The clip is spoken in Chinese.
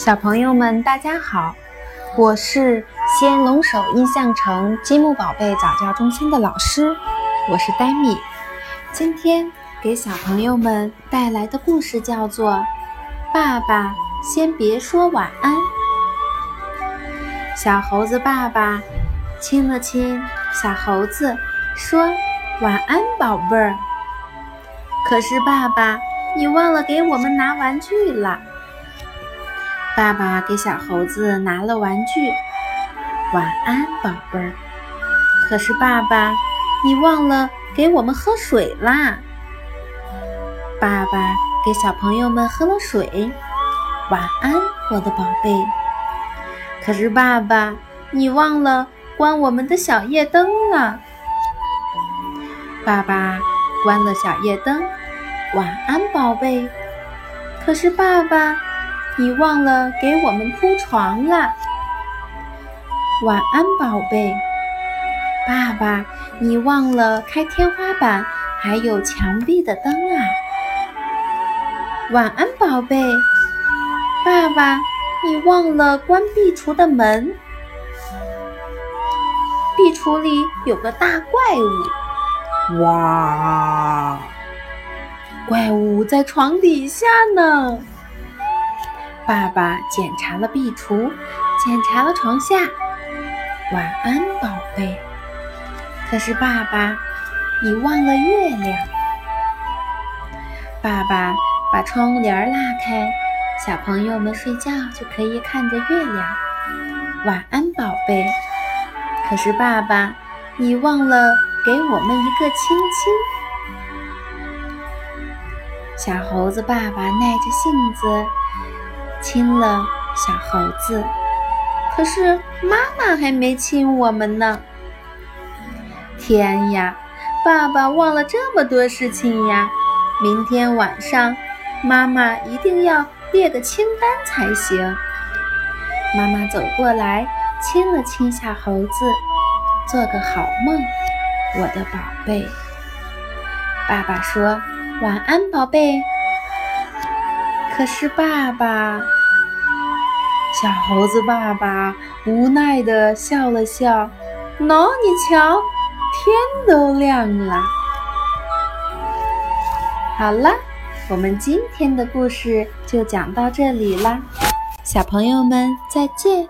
小朋友们，大家好，我是西安龙首印象城积木宝贝早教中心的老师，我是黛米。今天给小朋友们带来的故事叫做《爸爸先别说晚安》。小猴子爸爸亲了亲小猴子，说：“晚安，宝贝儿。”可是爸爸，你忘了给我们拿玩具了。爸爸给小猴子拿了玩具，晚安，宝贝儿。可是爸爸，你忘了给我们喝水啦。爸爸给小朋友们喝了水，晚安，我的宝贝。可是爸爸，你忘了关我们的小夜灯了。爸爸关了小夜灯，晚安，宝贝。可是爸爸。你忘了给我们铺床了，晚安，宝贝。爸爸，你忘了开天花板还有墙壁的灯啊。晚安，宝贝。爸爸，你忘了关壁橱的门，壁橱里有个大怪物。哇，怪物在床底下呢。爸爸检查了壁橱，检查了床下。晚安，宝贝。可是爸爸，你忘了月亮。爸爸把窗帘拉开，小朋友们睡觉就可以看着月亮。晚安，宝贝。可是爸爸，你忘了给我们一个亲亲。小猴子爸爸耐着性子。亲了小猴子，可是妈妈还没亲我们呢。天呀，爸爸忘了这么多事情呀！明天晚上妈妈一定要列个清单才行。妈妈走过来，亲了亲小猴子，做个好梦，我的宝贝。爸爸说：“晚安，宝贝。”可是爸爸，小猴子爸爸无奈的笑了笑。喏，你瞧，天都亮了。好了，我们今天的故事就讲到这里啦，小朋友们再见。